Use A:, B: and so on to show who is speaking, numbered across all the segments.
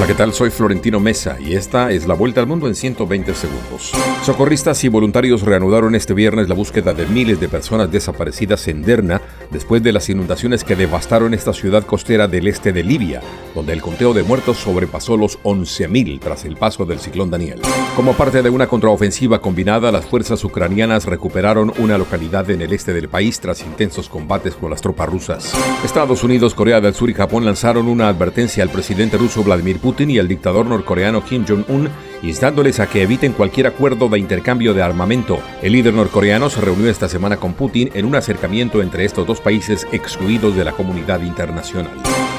A: Hola, ¿qué tal? Soy Florentino Mesa y esta es la vuelta al mundo en 120 segundos. Socorristas y voluntarios reanudaron este viernes la búsqueda de miles de personas desaparecidas en Derna después de las inundaciones que devastaron esta ciudad costera del este de Libia, donde el conteo de muertos sobrepasó los 11.000 tras el paso del ciclón Daniel. Como parte de una contraofensiva combinada, las fuerzas ucranianas recuperaron una localidad en el este del país tras intensos combates con las tropas rusas. Estados Unidos, Corea del Sur y Japón lanzaron una advertencia al presidente ruso Vladimir Putin y el dictador norcoreano Kim Jong-un instándoles a que eviten cualquier acuerdo de intercambio de armamento. El líder norcoreano se reunió esta semana con Putin en un acercamiento entre estos dos países excluidos de la comunidad internacional.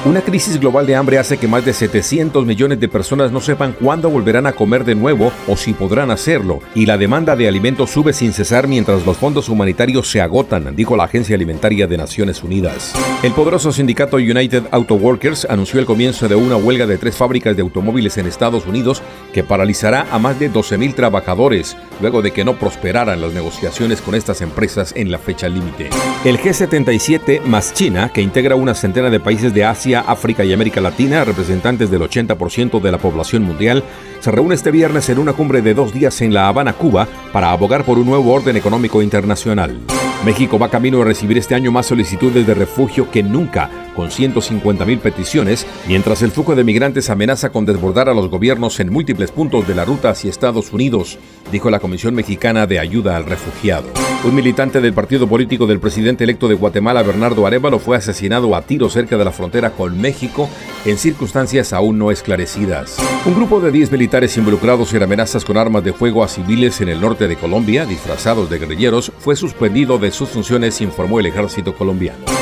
A: Una crisis global de hambre hace que más de 700 millones de personas no sepan cuándo volverán a comer de nuevo o si podrán hacerlo, y la demanda de alimentos sube sin cesar mientras los fondos humanitarios se agotan, dijo la Agencia Alimentaria de Naciones Unidas. El poderoso sindicato United Auto Workers anunció el comienzo de una huelga de tres fábricas de automóviles en Estados Unidos que paralizará a más de 12.000 trabajadores luego de que no prosperaran las negociaciones con estas empresas en la fecha límite. El G77 más China, que integra una centena de países de África y América Latina, representantes del 80% de la población mundial, se reúne este viernes en una cumbre de dos días en La Habana, Cuba, para abogar por un nuevo orden económico internacional. México va camino a recibir este año más solicitudes de refugio que nunca, con 150.000 peticiones, mientras el flujo de migrantes amenaza con desbordar a los gobiernos en múltiples puntos de la ruta hacia Estados Unidos, dijo la Comisión Mexicana de Ayuda al Refugiado. Un militante del partido político del presidente electo de Guatemala, Bernardo Arevalo, fue asesinado a tiro cerca de la frontera con México en circunstancias aún no esclarecidas. Un grupo de 10 militares involucrados en amenazas con armas de fuego a civiles en el norte de Colombia, disfrazados de guerrilleros, fue suspendido de sus funciones, informó el ejército colombiano.